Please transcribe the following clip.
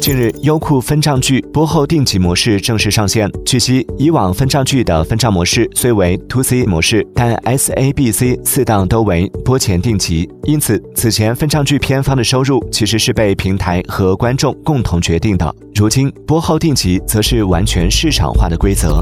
近日优酷分账剧播后定级模式正式上线。据悉以往分账剧的分账模式虽为 to c 模式但 sabc 四档都为播前定级因此此前分账剧片方的收入其实是被平台和观众共同决定的。如今播后定级则是完全市场化的规则。